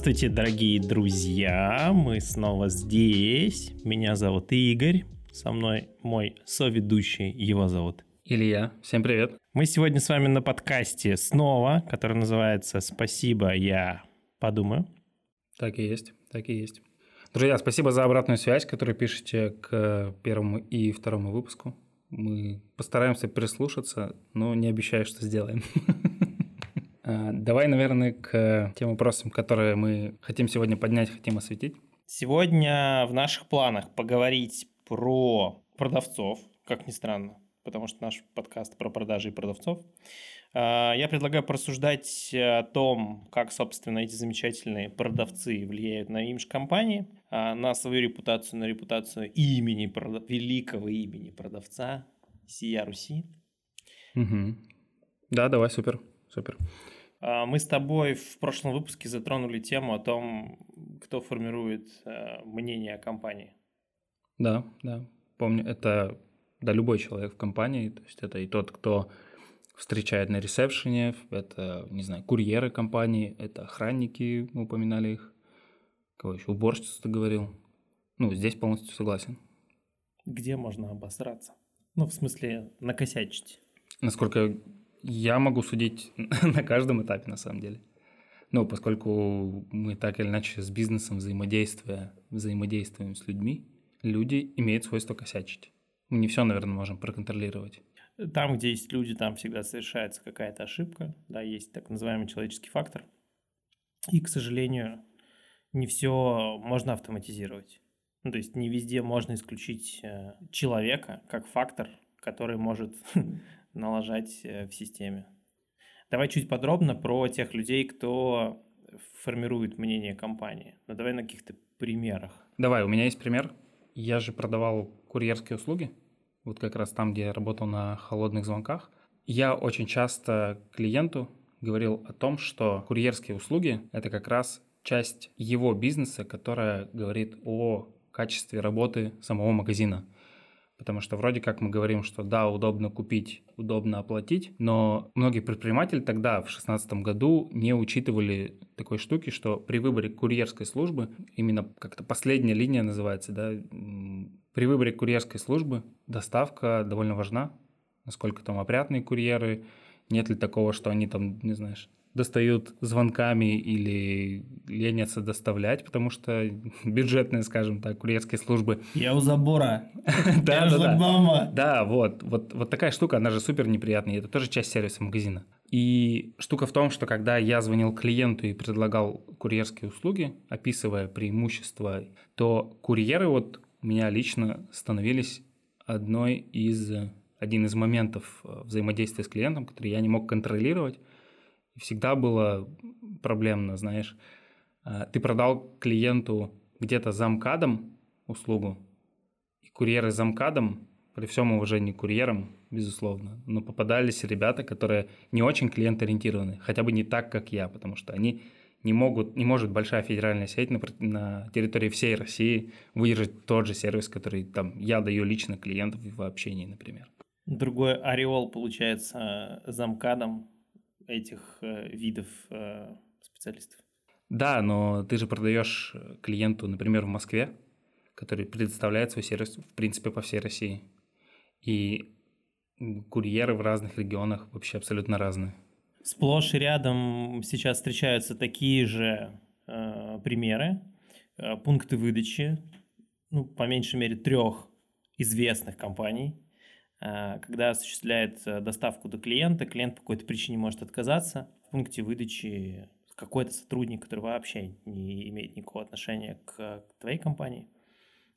Здравствуйте, дорогие друзья! Мы снова здесь. Меня зовут Игорь. Со мной мой соведущий, его зовут Илья. Всем привет. Мы сегодня с вами на подкасте снова, который называется «Спасибо, я подумаю». Так и есть, так и есть. Друзья, спасибо за обратную связь, которую пишете к первому и второму выпуску. Мы постараемся прислушаться, но не обещаю, что сделаем. А, давай, наверное, к тем вопросам, которые мы хотим сегодня поднять, хотим осветить. Сегодня в наших планах поговорить про продавцов, как ни странно, потому что наш подкаст про продажи и продавцов. А, я предлагаю порассуждать о том, как, собственно, эти замечательные продавцы влияют на имидж компании, а, на свою репутацию, на репутацию имени, великого имени продавца Сия Руси. Угу. Да, давай, супер, супер. А, мы с тобой в прошлом выпуске затронули тему о том, кто формирует э, мнение о компании. Да, да, помню, это да, любой человек в компании, то есть это и тот, кто встречает на ресепшене, это, не знаю, курьеры компании, это охранники, мы упоминали их, кого еще, уборщица ты говорил. Ну, здесь полностью согласен. Где можно обосраться? Ну, в смысле, накосячить. Насколько я могу судить на каждом этапе, на самом деле. Ну, поскольку мы так или иначе с бизнесом взаимодействуя, взаимодействуем с людьми, люди имеют свойство косячить. Мы не все, наверное, можем проконтролировать. Там, где есть люди, там всегда совершается какая-то ошибка, да, есть так называемый человеческий фактор. И, к сожалению, не все можно автоматизировать. Ну, то есть не везде можно исключить э, человека как фактор, который может налажать э, в системе. Давай чуть подробно про тех людей, кто формирует мнение компании. Ну, давай на каких-то примерах. Давай, у меня есть пример. Я же продавал курьерские услуги, вот как раз там, где я работал на холодных звонках. Я очень часто клиенту говорил о том, что курьерские услуги – это как раз часть его бизнеса, которая говорит о качестве работы самого магазина – Потому что вроде как мы говорим, что да, удобно купить, удобно оплатить, но многие предприниматели тогда, в 2016 году, не учитывали такой штуки, что при выборе курьерской службы, именно как-то последняя линия называется, да, при выборе курьерской службы доставка довольно важна, насколько там опрятные курьеры, нет ли такого, что они там, не знаешь, достают звонками или ленятся доставлять, потому что бюджетные, скажем так, курьерские службы. Я у забора. Да, да, да. Да, вот, вот, вот такая штука, она же супер неприятная. Это тоже часть сервиса магазина. И штука в том, что когда я звонил клиенту и предлагал курьерские услуги, описывая преимущества, то курьеры вот у меня лично становились одной из один из моментов э, взаимодействия с клиентом, который я не мог контролировать, всегда было проблемно, знаешь. А, ты продал клиенту где-то замкадом услугу, и курьеры замкадом, при всем уважении курьерам, безусловно, но попадались ребята, которые не очень клиент-ориентированы, хотя бы не так, как я, потому что они не могут, не может большая федеральная сеть на, на территории всей России выдержать тот же сервис, который там я даю лично клиентов в общении, например. Другой ореол, получается, замкадом этих э, видов э, специалистов. Да, но ты же продаешь клиенту, например, в Москве, который предоставляет свой сервис, в принципе, по всей России. И курьеры в разных регионах вообще абсолютно разные. Сплошь и рядом сейчас встречаются такие же э, примеры, э, пункты выдачи, ну, по меньшей мере, трех известных компаний, Э, когда осуществляет э, доставку до клиента, клиент по какой-то причине может отказаться. В пункте выдачи какой-то сотрудник, который вообще не имеет никакого отношения к твоей компании,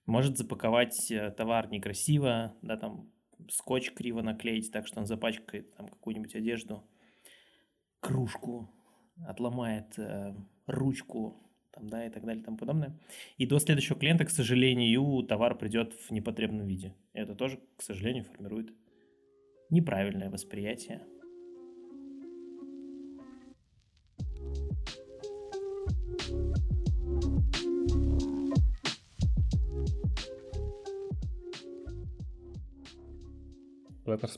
может запаковать э, товар некрасиво, да, там скотч криво наклеить так, что он запачкает там какую-нибудь одежду, кружку, отломает э, ручку, там, да, и так далее и тому подобное. И до следующего клиента, к сожалению, товар придет в непотребном виде. Это тоже, к сожалению, формирует неправильное восприятие.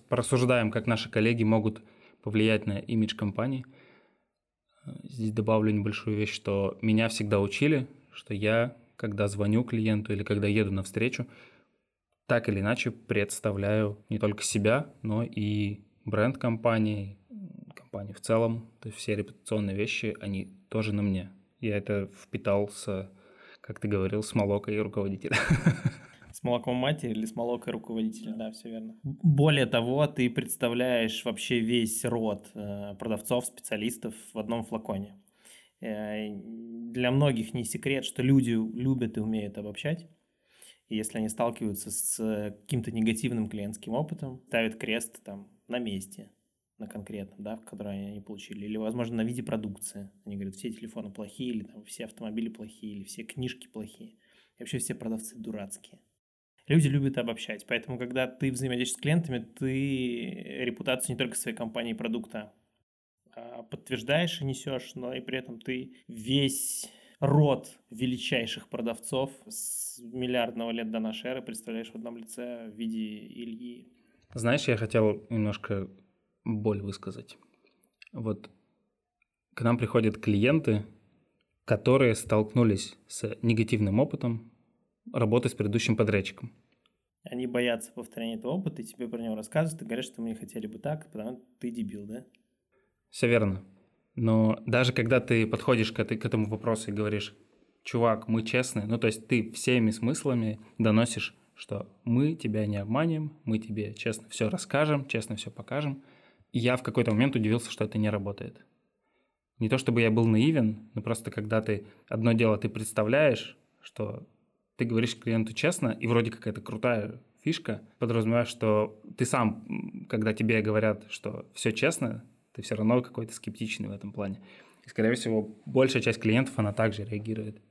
Порассуждаем, как наши коллеги могут повлиять на имидж компании. Здесь добавлю небольшую вещь, что меня всегда учили, что я, когда звоню клиенту или когда еду на встречу, так или иначе представляю не только себя, но и бренд компании, компании в целом. То есть все репутационные вещи, они тоже на мне. Я это впитал с, как ты говорил, с молокой руководителя. Молоком матери или с молокой руководителя, да, все верно. Более того, ты представляешь вообще весь род э, продавцов, специалистов в одном флаконе. Э, для многих не секрет, что люди любят и умеют обобщать. И если они сталкиваются с каким-то негативным клиентским опытом, ставят крест там на месте, на конкретном, да, который они получили, или, возможно, на виде продукции. Они говорят, все телефоны плохие, или там все автомобили плохие, или все книжки плохие. И вообще все продавцы дурацкие. Люди любят обобщать, поэтому, когда ты взаимодействуешь с клиентами, ты репутацию не только своей компании и продукта а подтверждаешь и несешь, но и при этом ты весь род величайших продавцов с миллиардного лет до нашей эры представляешь в одном лице в виде Ильи. Знаешь, я хотел немножко боль высказать. Вот к нам приходят клиенты, которые столкнулись с негативным опытом работы с предыдущим подрядчиком. Они боятся повторения этого опыта, и тебе про него рассказывают, и говорят, что мы не хотели бы так, потому что ты дебил, да? Все верно. Но даже когда ты подходишь к, к этому вопросу и говоришь, чувак, мы честные, ну то есть ты всеми смыслами доносишь, что мы тебя не обманем, мы тебе честно все расскажем, честно все покажем. И я в какой-то момент удивился, что это не работает. Не то чтобы я был наивен, но просто когда ты одно дело ты представляешь, что ты говоришь клиенту честно, и вроде как это крутая фишка, подразумеваешь, что ты сам, когда тебе говорят, что все честно, ты все равно какой-то скептичный в этом плане. И, скорее всего, большая часть клиентов, она также реагирует.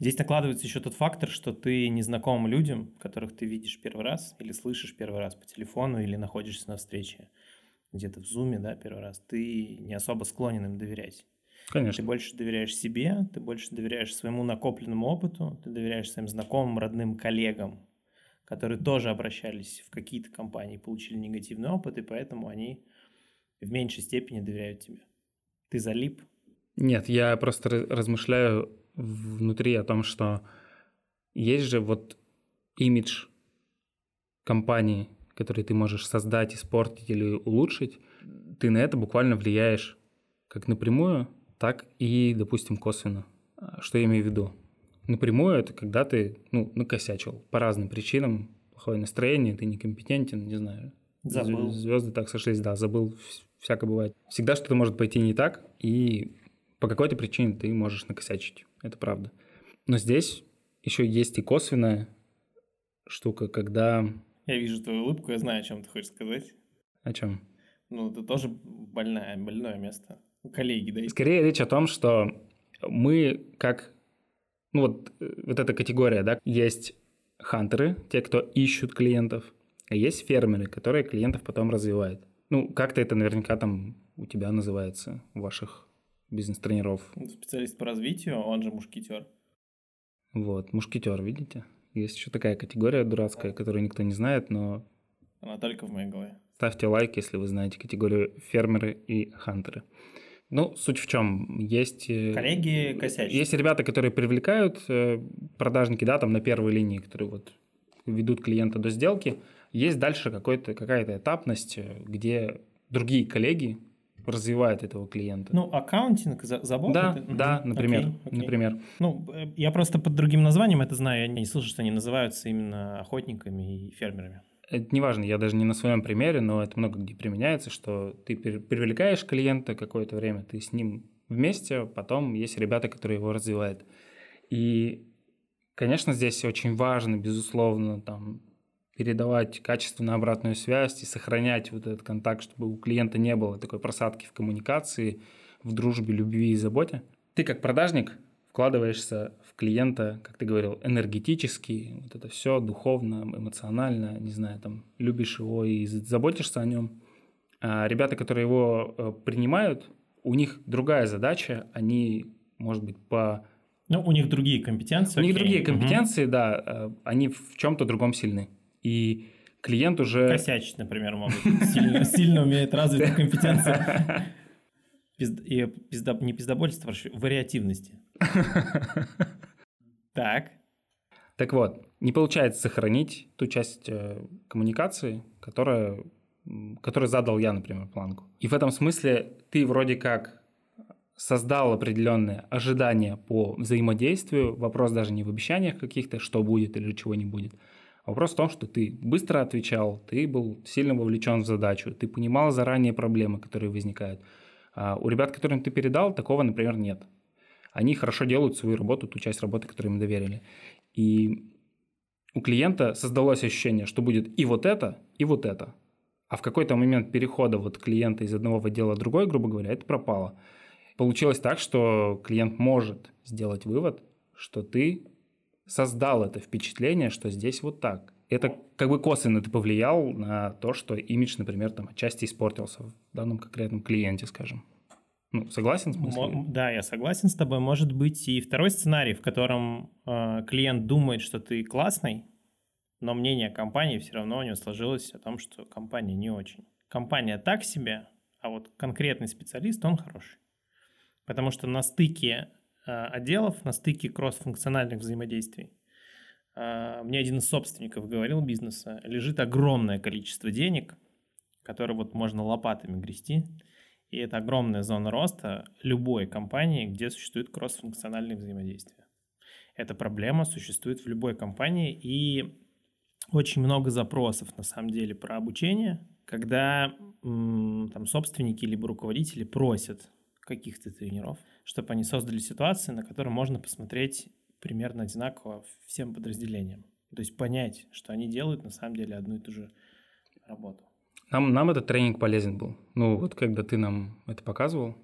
Здесь накладывается еще тот фактор, что ты незнакомым людям, которых ты видишь первый раз или слышишь первый раз по телефону или находишься на встрече где-то в зуме, да, первый раз, ты не особо склонен им доверять. Конечно. Ты больше доверяешь себе, ты больше доверяешь своему накопленному опыту, ты доверяешь своим знакомым, родным, коллегам, которые тоже обращались в какие-то компании, получили негативный опыт, и поэтому они в меньшей степени доверяют тебе. Ты залип? Нет, я просто размышляю внутри о том, что есть же вот имидж компании, который ты можешь создать, испортить или улучшить, ты на это буквально влияешь как напрямую, так и, допустим, косвенно. А, что я имею в виду? Напрямую это когда ты, ну, накосячил по разным причинам, плохое настроение, ты некомпетентен, не знаю. Забыл. Звезды так сошлись, да, забыл, всякое бывает. Всегда что-то может пойти не так, и по какой-то причине ты можешь накосячить, это правда. Но здесь еще есть и косвенная штука, когда я вижу твою улыбку, я знаю, о чем ты хочешь сказать. О чем? Ну, это тоже больное, больное место. Коллеги, да? Скорее речь о том, что мы как... Ну, вот, э, вот эта категория, да, есть хантеры, те, кто ищут клиентов, а есть фермеры, которые клиентов потом развивают. Ну, как-то это наверняка там у тебя называется, у ваших бизнес-тренеров. Специалист по развитию, он же мушкетер. Вот, мушкетер, видите? Есть еще такая категория дурацкая, которую никто не знает, но... Она только в моей голове. Ставьте лайк, если вы знаете категорию фермеры и хантеры. Ну, суть в чем? Есть... Э, Коллеги косячат. Есть ребята, которые привлекают э, продажники, да, там на первой линии, которые вот ведут клиента до сделки. Есть дальше какая-то этапность, э, где другие коллеги развивает этого клиента. Ну, аккаунтинг, забота? Да, это? да, например, окей, окей. например. Ну, я просто под другим названием это знаю, я не слышал, что они называются именно охотниками и фермерами. Это не важно, я даже не на своем примере, но это много где применяется, что ты привлекаешь клиента какое-то время, ты с ним вместе, потом есть ребята, которые его развивают. И, конечно, здесь очень важно, безусловно, там передавать качественную обратную связь и сохранять вот этот контакт, чтобы у клиента не было такой просадки в коммуникации, в дружбе, любви и заботе. Ты как продажник вкладываешься в клиента, как ты говорил, энергетически, вот это все духовно, эмоционально, не знаю, там, любишь его и заботишься о нем. А ребята, которые его э, принимают, у них другая задача, они, может быть, по... Ну, у них другие компетенции. У окей. них другие компетенции, угу. да, э, они в чем-то другом сильны и клиент уже... Косячить, например, могут. Сильно, умеет развитую компетенцию. Пизд... И пизда... не пиздобольство, а вариативности. Так. Так вот, не получается сохранить ту часть э, коммуникации, которая, которую задал я, например, планку. И в этом смысле ты вроде как создал определенные ожидания по взаимодействию. Вопрос даже не в обещаниях каких-то, что будет или чего не будет. Вопрос в том, что ты быстро отвечал, ты был сильно вовлечен в задачу, ты понимал заранее проблемы, которые возникают. А у ребят, которым ты передал, такого, например, нет. Они хорошо делают свою работу, ту часть работы, которую им доверили. И у клиента создалось ощущение, что будет и вот это, и вот это. А в какой-то момент перехода вот клиента из одного отдела в другой, грубо говоря, это пропало. Получилось так, что клиент может сделать вывод, что ты создал это впечатление, что здесь вот так. Это как бы косвенно ты повлиял на то, что имидж, например, там отчасти испортился в данном конкретном клиенте, скажем. Ну, согласен с мыслью? Да, я согласен с тобой. Может быть и второй сценарий, в котором э, клиент думает, что ты классный, но мнение компании все равно у него сложилось о том, что компания не очень. Компания так себе, а вот конкретный специалист, он хороший. Потому что на стыке э, отделов, на стыке кросс-функциональных взаимодействий, э, мне один из собственников говорил бизнеса, лежит огромное количество денег, которые вот можно лопатами грести, и это огромная зона роста любой компании, где существует кросс-функциональное взаимодействие. Эта проблема существует в любой компании, и очень много запросов на самом деле про обучение, когда там собственники либо руководители просят каких-то тренеров, чтобы они создали ситуации, на которые можно посмотреть примерно одинаково всем подразделениям. То есть понять, что они делают на самом деле одну и ту же работу. Нам, нам этот тренинг полезен был. Ну, вот когда ты нам это показывал.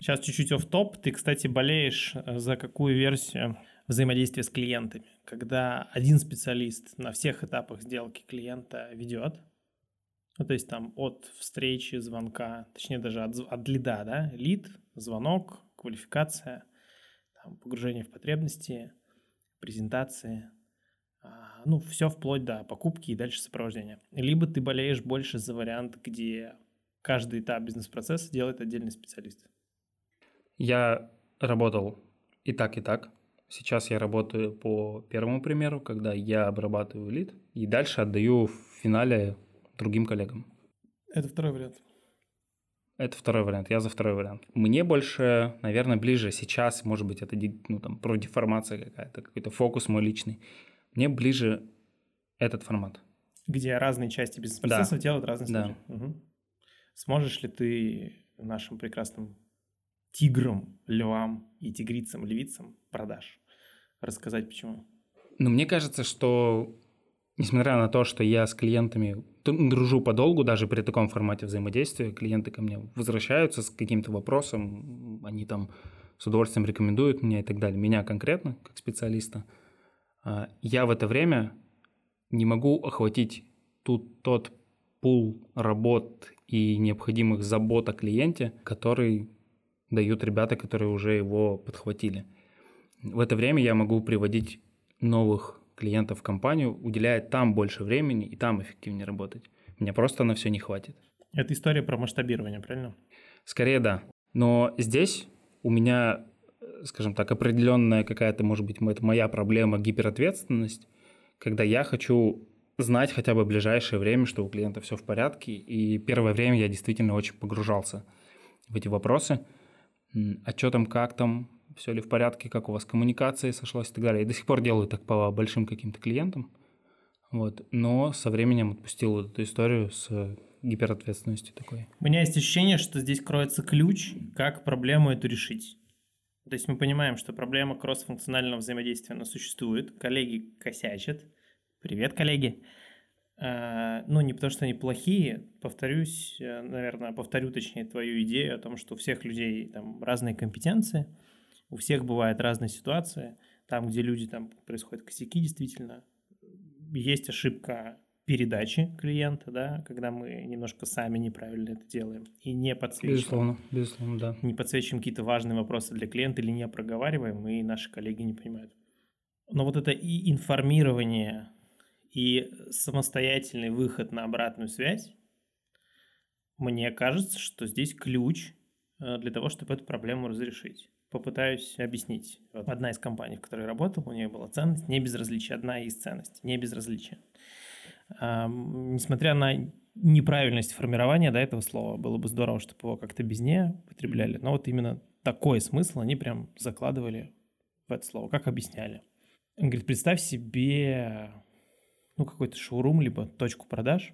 Сейчас чуть-чуть в топ. Ты, кстати, болеешь э, за какую версию взаимодействия с клиентами? Когда один специалист на всех этапах сделки клиента ведет, ну, то есть там от встречи, звонка, точнее даже от, от лида, да, лид, звонок, квалификация, там, погружение в потребности, презентации, ну, все вплоть до покупки и дальше сопровождения. Либо ты болеешь больше за вариант, где каждый этап бизнес-процесса делает отдельный специалист. Я работал и так, и так. Сейчас я работаю по первому примеру, когда я обрабатываю лид и дальше отдаю в финале другим коллегам. Это второй вариант. Это второй вариант. Я за второй вариант. Мне больше, наверное, ближе сейчас, может быть, это ну, там, про деформация какая-то, какой-то фокус мой личный. Мне ближе этот формат. Где разные части бизнес-процесса да. делают разные да. Угу. Сможешь ли ты нашим прекрасным тиграм, львам и тигрицам, львицам продаж рассказать почему? Ну, мне кажется, что несмотря на то, что я с клиентами дружу подолгу, даже при таком формате взаимодействия, клиенты ко мне возвращаются с каким-то вопросом, они там с удовольствием рекомендуют меня и так далее, меня конкретно, как специалиста, я в это время не могу охватить тут тот пул работ и необходимых забот о клиенте, который дают ребята, которые уже его подхватили. В это время я могу приводить новых клиентов в компанию, уделяя там больше времени и там эффективнее работать. Мне просто на все не хватит. Это история про масштабирование, правильно? Скорее да. Но здесь у меня, скажем так, определенная какая-то, может быть, это моя проблема, гиперответственность, когда я хочу знать хотя бы в ближайшее время, что у клиента все в порядке. И первое время я действительно очень погружался в эти вопросы. А что там, как там, все ли в порядке, как у вас коммуникация сошлась и так далее. И до сих пор делаю так по большим каким-то клиентам. Вот. Но со временем отпустил эту историю с гиперответственностью такой. У меня есть ощущение, что здесь кроется ключ, как проблему эту решить. То есть мы понимаем, что проблема кросс-функционального взаимодействия она существует, коллеги косячат. Привет, коллеги. А, ну, не потому что они плохие, повторюсь, э, наверное, повторю точнее твою идею о том, что у всех людей там разные компетенции – у всех бывают разные ситуации. Там, где люди, там происходят косяки, действительно, есть ошибка передачи клиента, да, когда мы немножко сами неправильно это делаем и не подсвечиваем. Безусловно, безусловно, да. Не подсвечиваем какие-то важные вопросы для клиента или не проговариваем, и наши коллеги не понимают. Но вот это и информирование, и самостоятельный выход на обратную связь, мне кажется, что здесь ключ э, для того, чтобы эту проблему разрешить. Попытаюсь объяснить. Вот одна из компаний, в которой я работал, у нее была ценность не безразличие. Одна из ценностей не безразличие. Несмотря на неправильность формирования да, этого слова, было бы здорово, чтобы его как-то безнее потребляли. Но вот именно такой смысл они прям закладывали в это слово. Как объясняли? Он говорит, представь себе ну, какой-то шоурум, либо точку продаж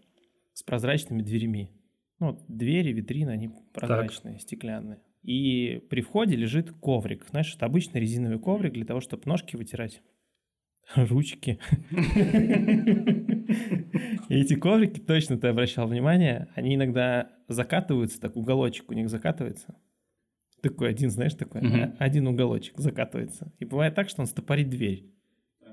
с прозрачными дверями. Ну, вот двери, витрины, они прозрачные, так. стеклянные. И при входе лежит коврик. Знаешь, это обычный резиновый коврик для того, чтобы ножки вытирать. Ручки. И эти коврики, точно ты обращал внимание, они иногда закатываются, так уголочек у них закатывается. Такой один, знаешь, такой, один уголочек закатывается. И бывает так, что он стопорит дверь.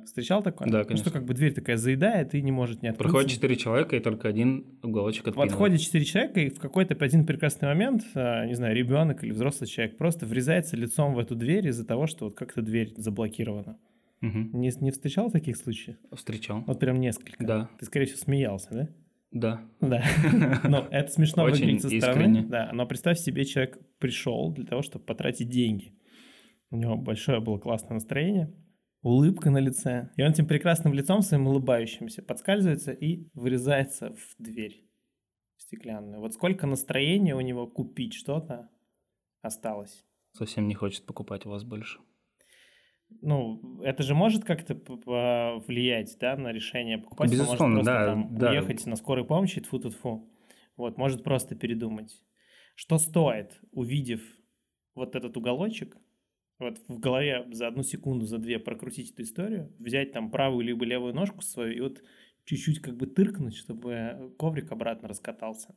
Встречал такое? Да, конечно. Ну, что как бы дверь такая заедает и не может не открыться. Проходит четыре человека, и только один уголочек откинул. Подходит четыре человека, и в какой-то один прекрасный момент, а, не знаю, ребенок или взрослый человек просто врезается лицом в эту дверь из-за того, что вот как-то дверь заблокирована. Угу. Не, не встречал таких случаев? Встречал. Вот прям несколько. Да. Ты, скорее всего, смеялся, да? Да. Да. Но это смешно выглядит со стороны. Да. Но представь себе, человек пришел для того, чтобы потратить деньги. У него большое было классное настроение улыбка на лице. И он этим прекрасным лицом своим улыбающимся подскальзывается и вырезается в дверь стеклянную. Вот сколько настроения у него купить что-то осталось. Совсем не хочет покупать у вас больше. Ну, это же может как-то влиять, да, на решение покупать. Безусловно, может да, там да. уехать на скорой помощи, тфу тфу тфу Вот, может просто передумать. Что стоит, увидев вот этот уголочек, вот в голове за одну секунду, за две прокрутить эту историю, взять там правую либо левую ножку свою и вот чуть-чуть как бы тыркнуть, чтобы коврик обратно раскатался.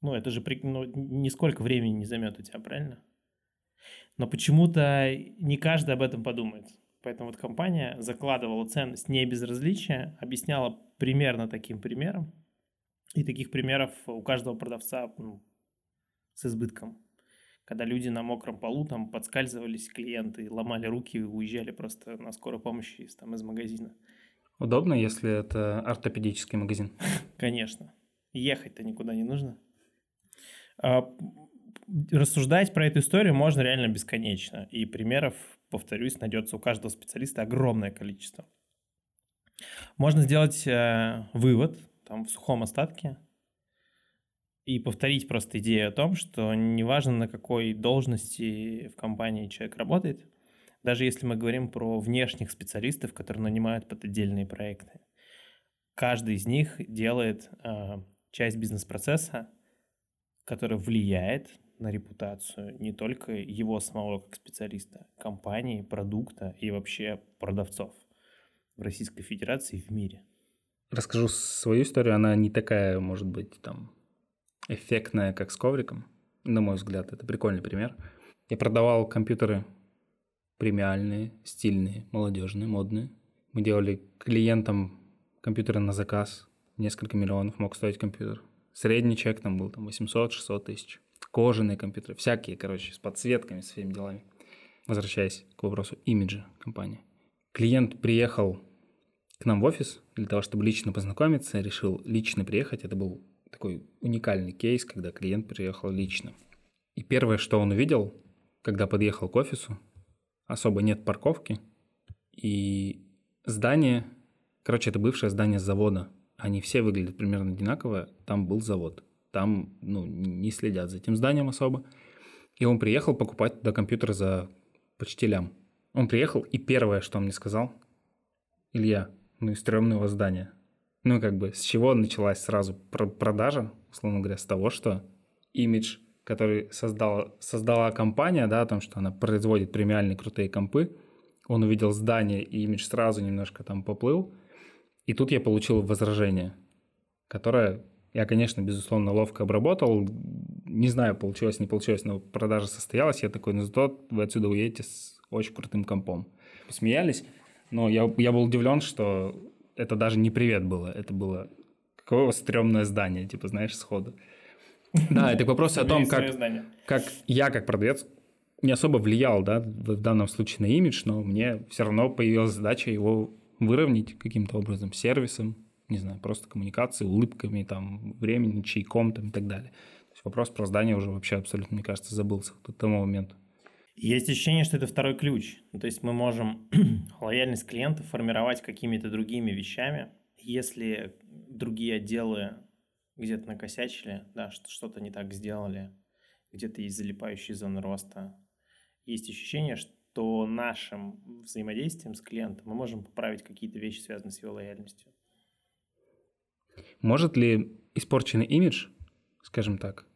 Ну, это же при... ну, нисколько времени не займет у тебя, правильно? Но почему-то не каждый об этом подумает. Поэтому вот компания закладывала ценность не безразличия, объясняла примерно таким примером. И таких примеров у каждого продавца ну, с избытком когда люди на мокром полу там подскальзывались, клиенты ломали руки и уезжали просто на скорой помощи из, там, из магазина. Удобно, если это ортопедический магазин? Конечно. Ехать-то никуда не нужно. Рассуждать про эту историю можно реально бесконечно. И примеров, повторюсь, найдется у каждого специалиста огромное количество. Можно сделать э, вывод там в сухом остатке, и повторить просто идею о том, что неважно на какой должности в компании человек работает, даже если мы говорим про внешних специалистов, которые нанимают под отдельные проекты, каждый из них делает э, часть бизнес-процесса, которая влияет на репутацию не только его самого как специалиста, компании, продукта и вообще продавцов в Российской Федерации и в мире. Расскажу свою историю, она не такая, может быть, там эффектная, как с ковриком. На мой взгляд, это прикольный пример. Я продавал компьютеры премиальные, стильные, молодежные, модные. Мы делали клиентам компьютеры на заказ. Несколько миллионов мог стоить компьютер. Средний чек там был там 800-600 тысяч. Кожаные компьютеры, всякие, короче, с подсветками, с всеми делами. Возвращаясь к вопросу имиджа компании. Клиент приехал к нам в офис для того, чтобы лично познакомиться, решил лично приехать. Это был такой уникальный кейс, когда клиент приехал лично. И первое, что он увидел, когда подъехал к офису, особо нет парковки, и здание, короче, это бывшее здание завода, они все выглядят примерно одинаково, там был завод, там, ну, не следят за этим зданием особо. И он приехал покупать туда компьютер за почти лям. Он приехал, и первое, что он мне сказал, Илья, ну и стрёмное у вас здание. Ну, как бы, с чего началась сразу продажа, условно говоря, с того, что имидж, который создала, создала компания, да, о том, что она производит премиальные крутые компы, он увидел здание, и имидж сразу немножко там поплыл. И тут я получил возражение, которое я, конечно, безусловно, ловко обработал. Не знаю, получилось, не получилось, но продажа состоялась. Я такой, ну зато вы отсюда уедете с очень крутым компом. Посмеялись, но я, я был удивлен, что это даже не привет было, это было какое у вас стрёмное здание, типа, знаешь, сходу. Да, это к вопросу о том, как, как я, как продавец, не особо влиял, да, в данном случае на имидж, но мне все равно появилась задача его выровнять каким-то образом, сервисом, не знаю, просто коммуникацией, улыбками, там, временем, чайком там, и так далее. вопрос про здание уже вообще абсолютно, мне кажется, забылся к тому моменту. Есть ощущение, что это второй ключ. Ну, то есть мы можем лояльность клиентов формировать какими-то другими вещами. Если другие отделы где-то накосячили, да, что-то не так сделали, где-то есть залипающие зоны роста, есть ощущение, что нашим взаимодействием с клиентом мы можем поправить какие-то вещи, связанные с его лояльностью. Может ли испорченный имидж, скажем так,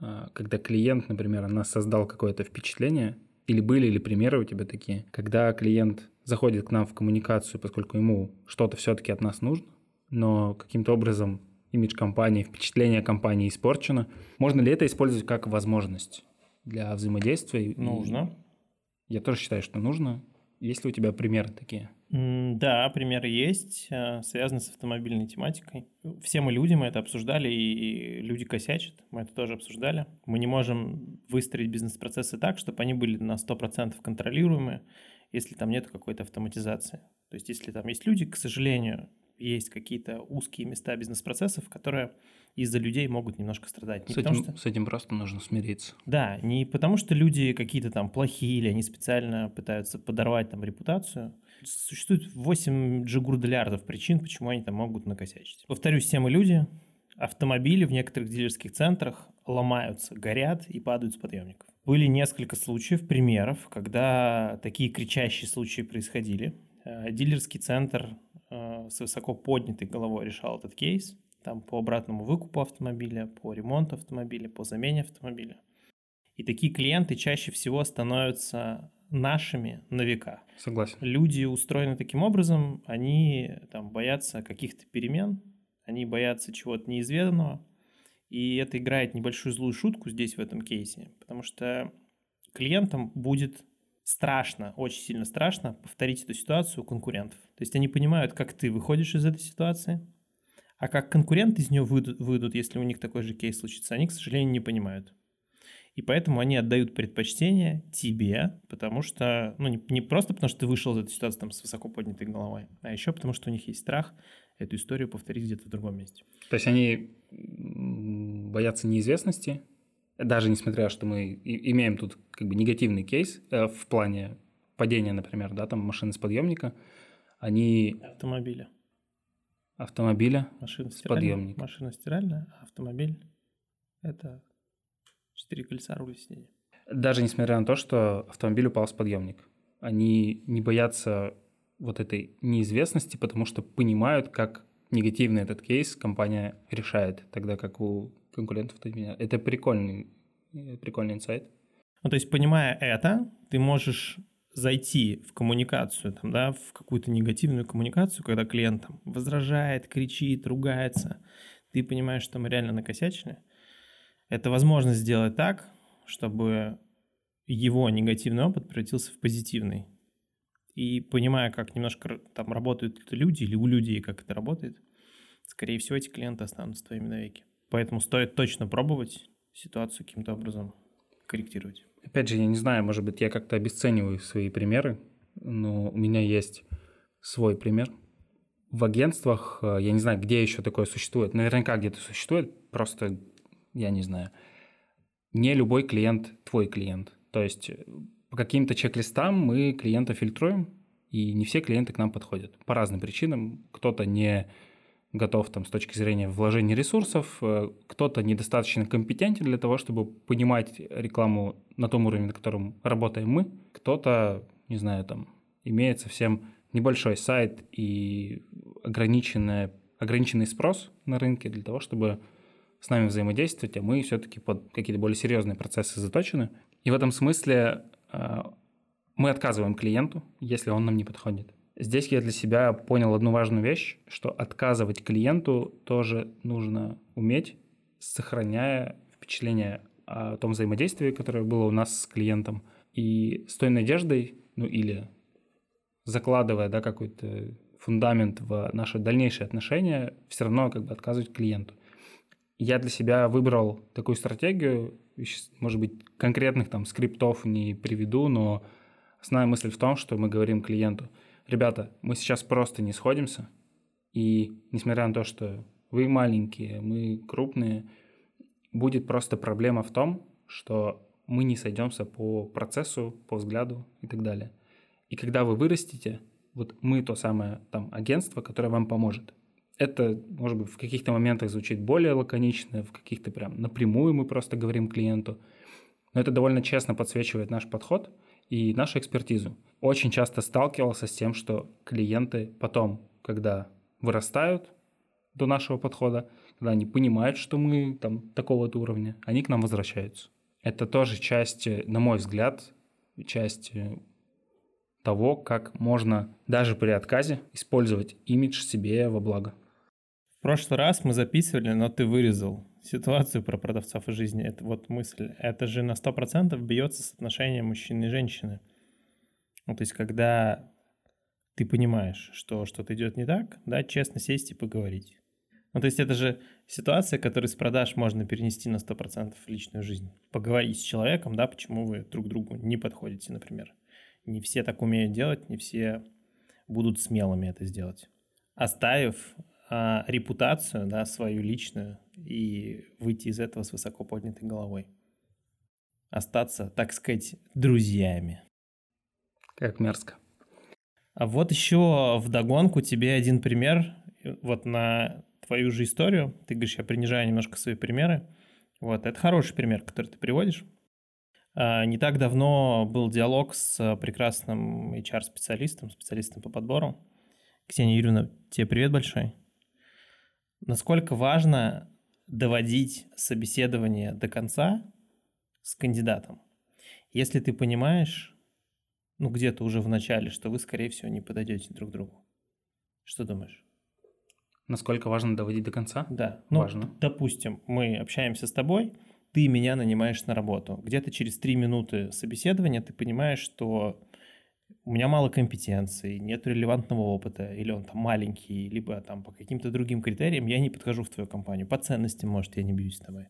а, когда клиент, например, нас создал какое-то впечатление, или были ли примеры у тебя такие, когда клиент заходит к нам в коммуникацию, поскольку ему что-то все-таки от нас нужно, но каким-то образом имидж компании, впечатление компании испорчено. Можно ли это использовать как возможность для взаимодействия? Нужно. Я тоже считаю, что нужно. Есть ли у тебя примеры такие? Да, примеры есть, э, связанные с автомобильной тематикой. Все мы люди, мы это обсуждали, и люди косячат, мы это тоже обсуждали. Мы не можем выстроить бизнес-процессы так, чтобы они были на 100% контролируемые, если там нет какой-то автоматизации. То есть если там есть люди, к сожалению, есть какие-то узкие места бизнес-процессов, которые из-за людей могут немножко страдать. Не с, этим, что... с этим просто нужно смириться. Да, не потому что люди какие-то там плохие или они специально пытаются подорвать там репутацию. Существует 8 джигурдиллиардов причин, почему они там могут накосячить. Повторюсь, все мы люди, автомобили в некоторых дилерских центрах ломаются, горят и падают с подъемников. Были несколько случаев, примеров, когда такие кричащие случаи происходили. Э, дилерский центр Э, с высоко поднятой головой решал этот кейс, там по обратному выкупу автомобиля, по ремонту автомобиля, по замене автомобиля. И такие клиенты чаще всего становятся нашими на века. Согласен. Люди устроены таким образом, они там боятся каких-то перемен, они боятся чего-то неизведанного, и это играет небольшую злую шутку здесь в этом кейсе, потому что клиентам будет страшно, очень сильно страшно повторить эту ситуацию у конкурентов. То есть они понимают, как ты выходишь из этой ситуации, а как конкуренты из нее выйдут, выйдут, если у них такой же кейс случится, они, к сожалению, не понимают. И поэтому они отдают предпочтение тебе, потому что, ну, не, не просто потому, что ты вышел из этой ситуации там с высоко поднятой головой, а еще потому, что у них есть страх эту историю повторить где-то в другом месте. То есть они боятся неизвестности, даже несмотря, что мы имеем тут как бы негативный кейс э, в плане падения, например, да, там машины с подъемника, они... Автомобиля. Автомобиля машина с подъемником. Машина стиральная, а автомобиль – это четыре колеса, руль сиденья. Даже несмотря на то, что автомобиль упал с подъемник. Они не боятся вот этой неизвестности, потому что понимают, как негативно этот кейс компания решает, тогда как у конкурентов это прикольный, э, прикольный инсайт. Ну, то есть, понимая это, ты можешь зайти в коммуникацию, там, да, в какую-то негативную коммуникацию, когда клиент там, возражает, кричит, ругается, ты понимаешь, что мы реально накосячили. Это возможность сделать так, чтобы его негативный опыт превратился в позитивный. И понимая, как немножко там работают люди или у людей, как это работает, скорее всего, эти клиенты останутся твоими навеки. Поэтому стоит точно пробовать ситуацию каким-то образом корректировать. Опять же, я не знаю, может быть, я как-то обесцениваю свои примеры, но у меня есть свой пример. В агентствах, э, я не знаю, где еще такое существует, наверняка где-то существует, просто я не знаю. Не любой клиент твой клиент. То есть э, по каким-то чек-листам мы клиента фильтруем, и не все клиенты к нам подходят. По разным причинам. Кто-то не готов там с точки зрения вложения ресурсов, э, кто-то недостаточно компетентен для того, чтобы понимать рекламу на том уровне, на котором работаем мы, кто-то, не знаю, там, имеет совсем небольшой сайт и ограниченный, ограниченный спрос на рынке для того, чтобы с нами взаимодействовать, а мы все-таки под какие-то более серьезные процессы заточены. И в этом смысле э, мы отказываем клиенту, если он нам не подходит. Здесь я для себя понял одну важную вещь, что отказывать клиенту тоже нужно уметь, сохраняя впечатление о том взаимодействии, которое было у нас с клиентом, и с той надеждой, ну или закладывая да, какой-то фундамент в наши дальнейшие отношения, все равно как бы отказывать клиенту. Я для себя выбрал такую стратегию, может быть, конкретных там скриптов не приведу, но основная мысль в том, что мы говорим клиенту – ребята, мы сейчас просто не сходимся, и несмотря на то, что вы маленькие, мы крупные, будет просто проблема в том, что мы не сойдемся по процессу, по взгляду и так далее. И когда вы вырастете, вот мы то самое там агентство, которое вам поможет. Это, может быть, в каких-то моментах звучит более лаконично, в каких-то прям напрямую мы просто говорим клиенту. Но это довольно честно подсвечивает наш подход и нашу экспертизу. Очень часто сталкивался с тем, что клиенты потом, когда вырастают до нашего подхода, когда они понимают, что мы там такого-то уровня, они к нам возвращаются. Это тоже часть, на мой взгляд, часть того, как можно даже при отказе использовать имидж себе во благо. В прошлый раз мы записывали, но ты вырезал ситуацию про продавцов и жизни. Это вот мысль. Это же на 100% бьется с отношения мужчины и женщины. Ну, то есть, когда ты понимаешь, что что-то идет не так, да, честно сесть и поговорить. Ну, то есть это же ситуация, которую с продаж можно перенести на 100% в личную жизнь. Поговорить с человеком, да, почему вы друг другу не подходите, например. Не все так умеют делать, не все будут смелыми это сделать. Оставив а, репутацию, да, свою личную, и выйти из этого с высоко поднятой головой. Остаться, так сказать, друзьями. Как мерзко. А вот еще в догонку тебе один пример, вот на твою же историю. Ты говоришь, я принижаю немножко свои примеры. Вот, это хороший пример, который ты приводишь. А, не так давно был диалог с прекрасным HR-специалистом, специалистом по подбору. Ксения Юрьевна, тебе привет большой. Насколько важно доводить собеседование до конца с кандидатом, если ты понимаешь, ну где-то уже в начале, что вы, скорее всего, не подойдете друг другу. Что думаешь? Насколько важно доводить до конца? Да. Ну, важно. Допустим, мы общаемся с тобой, ты меня нанимаешь на работу. Где-то через три минуты собеседования ты понимаешь, что у меня мало компетенций, нет релевантного опыта, или он там маленький, либо там по каким-то другим критериям я не подхожу в твою компанию. По ценностям, может, я не бьюсь с тобой.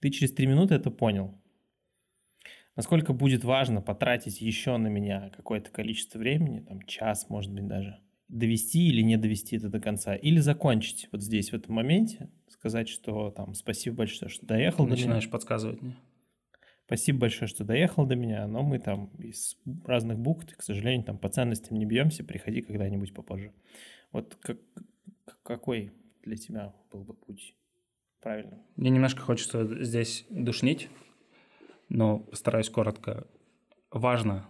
Ты через три минуты это понял. Насколько будет важно потратить еще на меня какое-то количество времени, там час, может быть, даже, довести или не довести это до конца, или закончить вот здесь, в этом моменте, сказать, что там спасибо большое, что доехал. Начинаешь меня. подсказывать мне. Спасибо большое, что доехал до меня, но мы там из разных бухт, к сожалению, там по ценностям не бьемся, приходи когда-нибудь попозже. Вот как, какой для тебя был бы путь правильный? Мне немножко хочется здесь душнить, но постараюсь коротко. Важно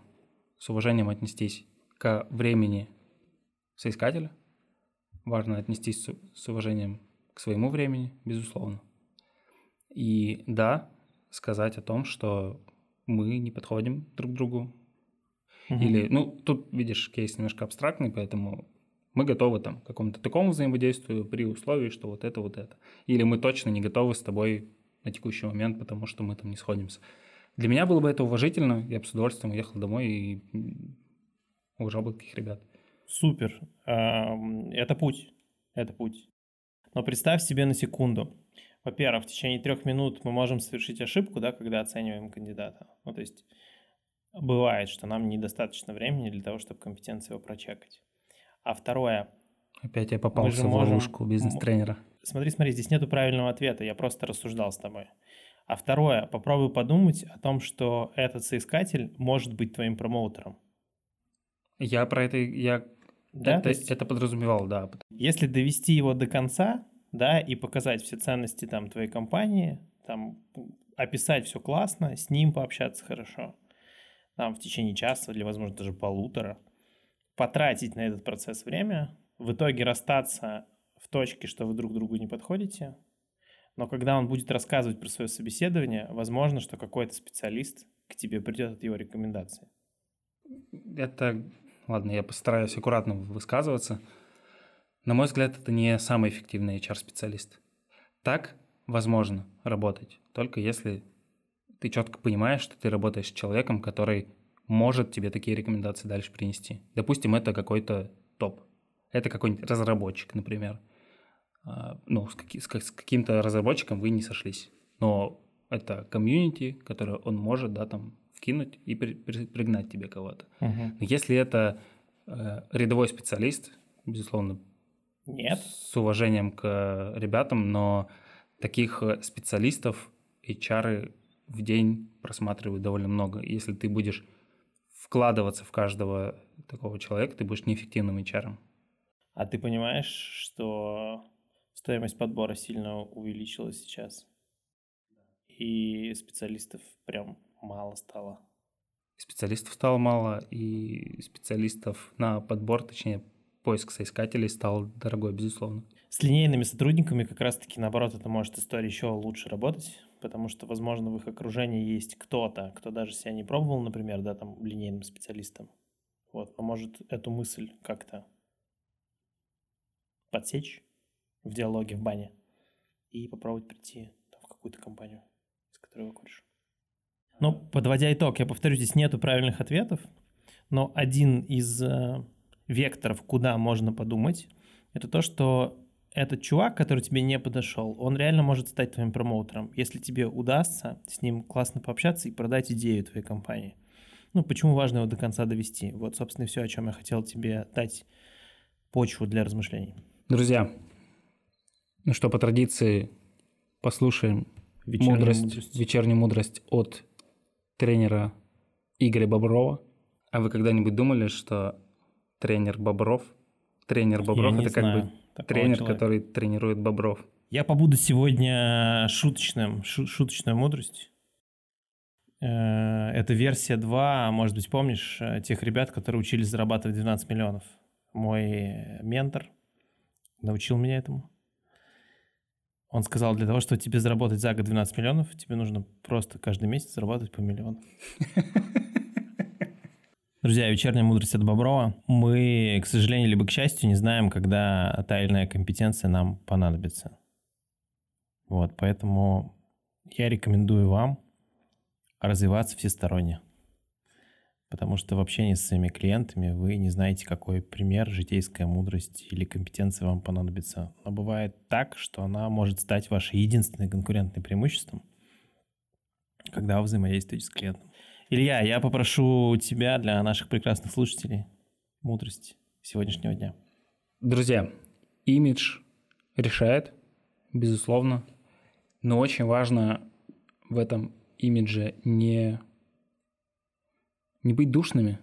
с уважением отнестись к времени соискателя, важно отнестись с уважением к своему времени, безусловно. И да, сказать о том, что мы не подходим друг к другу. Угу. Или, ну, тут, видишь, кейс немножко абстрактный, поэтому мы готовы там к какому-то такому взаимодействию при условии, что вот это, вот это. Или мы точно не готовы с тобой на текущий момент, потому что мы там не сходимся. Для меня было бы это уважительно, я бы с удовольствием уехал домой и уважал бы таких ребят. Супер. Это путь. Это путь. Но представь себе на секунду, во-первых, в течение трех минут мы можем совершить ошибку, да, когда оцениваем кандидата. Ну, то есть бывает, что нам недостаточно времени для того, чтобы компетенции его прочекать. А второе... Опять я попался в ловушку бизнес-тренера. Смотри, смотри, здесь нету правильного ответа, я просто рассуждал с тобой. А второе, попробуй подумать о том, что этот соискатель может быть твоим промоутером. Я про это, я да? это, есть, это подразумевал, да. Если довести его до конца, да, и показать все ценности там твоей компании, там описать все классно, с ним пообщаться хорошо, там в течение часа или, возможно, даже полутора, потратить на этот процесс время, в итоге расстаться в точке, что вы друг другу не подходите, но когда он будет рассказывать про свое собеседование, возможно, что какой-то специалист к тебе придет от его рекомендации. Это, ладно, я постараюсь аккуратно высказываться. На мой взгляд, это не самый эффективный HR-специалист. Так возможно работать, только если ты четко понимаешь, что ты работаешь с человеком, который может тебе такие рекомендации дальше принести. Допустим, это какой-то топ. Это какой-нибудь разработчик, например. А, ну, с, каки- с каким-то разработчиком вы не сошлись. Но это комьюнити, которое он может, да, там, вкинуть и при- при- пригнать тебе кого-то. Uh-huh. Но если это э, рядовой специалист, безусловно, нет. С уважением к ребятам, но таких э, специалистов HR в день просматривают довольно много. Если ты будешь вкладываться в каждого такого человека, ты будешь неэффективным HR. А ты понимаешь, что стоимость подбора сильно увеличилась сейчас? И специалистов прям мало стало. Специалистов стало мало, и специалистов на подбор, точнее, поиск соискателей стал дорогой, безусловно. С линейными сотрудниками как раз-таки, наоборот, это может история еще лучше работать, потому что, возможно, в их окружении есть кто-то, кто даже себя не пробовал, например, да, там, линейным специалистом. Вот, поможет эту мысль как-то подсечь в диалоге в бане и попробовать прийти там, в какую-то компанию, с которой вы куришь. Ну, подводя итог, я повторю, здесь нету правильных ответов, но один из э, векторов, куда можно подумать, это то, что этот чувак, который тебе не подошел, он реально может стать твоим промоутером, если тебе удастся с ним классно пообщаться и продать идею твоей компании. Ну, почему важно его до конца довести? Вот, собственно, все, о чем я хотел тебе дать почву для размышлений. Друзья, ну что, по традиции послушаем вечернюю мудрость, мудрость. вечернюю мудрость от тренера Игоря Боброва. А вы когда-нибудь думали, что тренер Бобров, тренер Бобров это как бы тренер, человека. который тренирует Бобров? Я побуду сегодня шуточным, шу- шуточную мудрость. Э, это версия 2, может быть, помнишь, э, тех ребят, которые учились зарабатывать 12 миллионов. Мой ментор научил меня этому. Он сказал, для того, чтобы тебе заработать за год 12 миллионов, тебе нужно просто каждый месяц зарабатывать по миллиону. Друзья, вечерняя мудрость от Боброва. Мы, к сожалению, либо к счастью, не знаем, когда та или иная компетенция нам понадобится. Вот, поэтому я рекомендую вам развиваться всесторонне потому что в общении с своими клиентами вы не знаете, какой пример, житейская мудрость или компетенция вам понадобится. Но бывает так, что она может стать вашей единственной конкурентной преимуществом, когда вы взаимодействуете с клиентом. Илья, я попрошу тебя для наших прекрасных слушателей мудрость сегодняшнего дня. Друзья, имидж решает, безусловно, но очень важно в этом имидже не не быть душными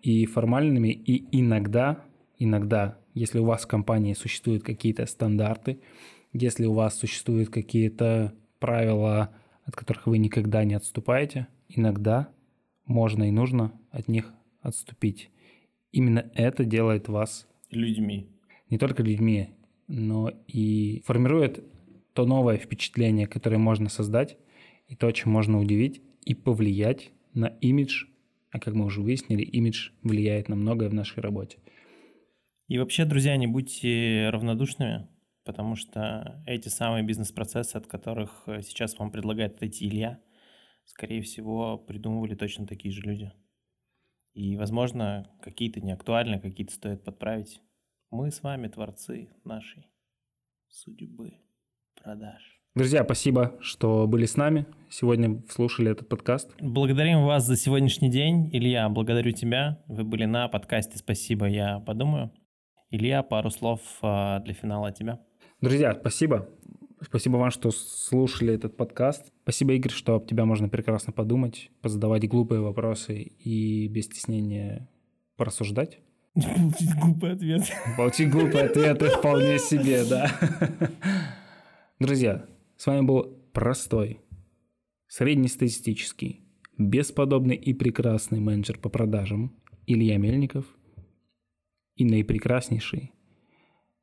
и формальными, и иногда, иногда, если у вас в компании существуют какие-то стандарты, если у вас существуют какие-то правила, от которых вы никогда не отступаете, иногда можно и нужно от них отступить. Именно это делает вас людьми. Не только людьми, но и формирует то новое впечатление, которое можно создать, и то, чем можно удивить и повлиять на имидж а как мы уже выяснили, имидж влияет на многое в нашей работе. И вообще, друзья, не будьте равнодушными, потому что эти самые бизнес-процессы, от которых э, сейчас вам предлагает отойти Илья, скорее всего, придумывали точно такие же люди. И, возможно, какие-то не актуальны, какие-то стоит подправить. Мы с вами творцы нашей судьбы продаж. Друзья, спасибо, что были с нами. Сегодня слушали этот подкаст. Благодарим вас за сегодняшний день. Илья, благодарю тебя. Вы были на подкасте. Спасибо, я подумаю. Илья, пару слов а, для финала от тебя. Друзья, спасибо. Спасибо вам, что слушали этот подкаст. Спасибо, Игорь, что об тебя можно прекрасно подумать, позадавать глупые вопросы и без стеснения порассуждать. Получить глупый ответ. Получить глупый ответ вполне себе, да. Друзья, с вами был простой, среднестатистический, бесподобный и прекрасный менеджер по продажам Илья Мельников и наипрекраснейший,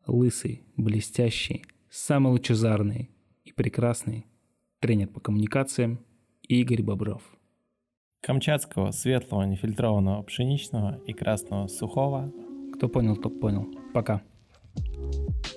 лысый, блестящий, самый лучезарный и прекрасный тренер по коммуникациям Игорь Бобров. Камчатского, светлого, нефильтрованного, пшеничного и красного сухого. Кто понял, тот понял. Пока. thank you